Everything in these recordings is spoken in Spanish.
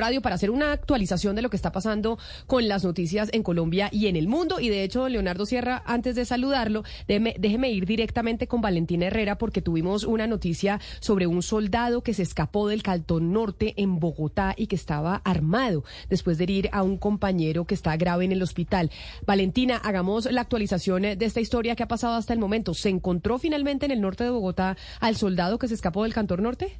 Radio para hacer una actualización de lo que está pasando con las noticias en Colombia y en el mundo. Y de hecho, Leonardo Sierra, antes de saludarlo, déjeme, ir directamente con Valentina Herrera porque tuvimos una noticia sobre un soldado que se escapó del Caltón Norte en Bogotá y que estaba armado después de herir a un compañero que está grave en el hospital. Valentina, hagamos la actualización de esta historia que ha pasado hasta el momento. ¿Se encontró finalmente en el norte de Bogotá al soldado que se escapó del Cantón Norte?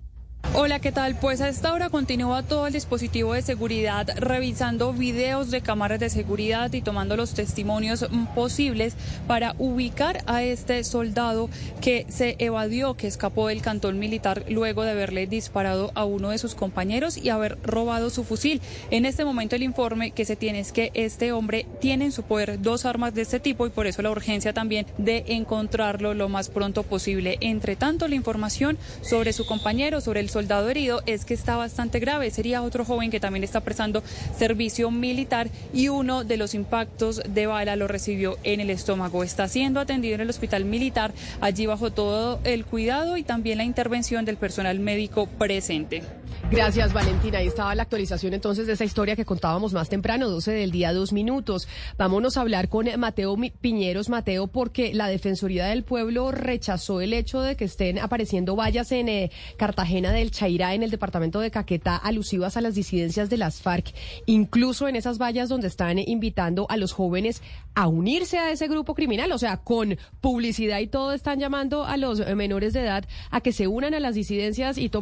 Hola, ¿qué tal? Pues a esta hora continúa todo el dispositivo de seguridad revisando videos de cámaras de seguridad y tomando los testimonios posibles para ubicar a este soldado que se evadió, que escapó del cantón militar luego de haberle disparado a uno de sus compañeros y haber robado su fusil. En este momento el informe que se tiene es que este hombre tiene en su poder dos armas de este tipo y por eso la urgencia también de encontrarlo lo más pronto posible. Entre tanto, la información sobre su compañero, sobre el soldado herido es que está bastante grave. Sería otro joven que también está prestando servicio militar y uno de los impactos de bala lo recibió en el estómago. Está siendo atendido en el hospital militar, allí bajo todo el cuidado y también la intervención del personal médico presente. Gracias, Valentina. Ahí estaba la actualización entonces de esa historia que contábamos más temprano, 12 del día, dos minutos. Vámonos a hablar con Mateo Piñeros. Mateo, porque la Defensoría del Pueblo rechazó el hecho de que estén apareciendo vallas en eh, Cartagena del Chairá, en el departamento de Caquetá, alusivas a las disidencias de las FARC, incluso en esas vallas donde están invitando a los jóvenes a unirse a ese grupo criminal. O sea, con publicidad y todo están llamando a los menores de edad a que se unan a las disidencias y tomen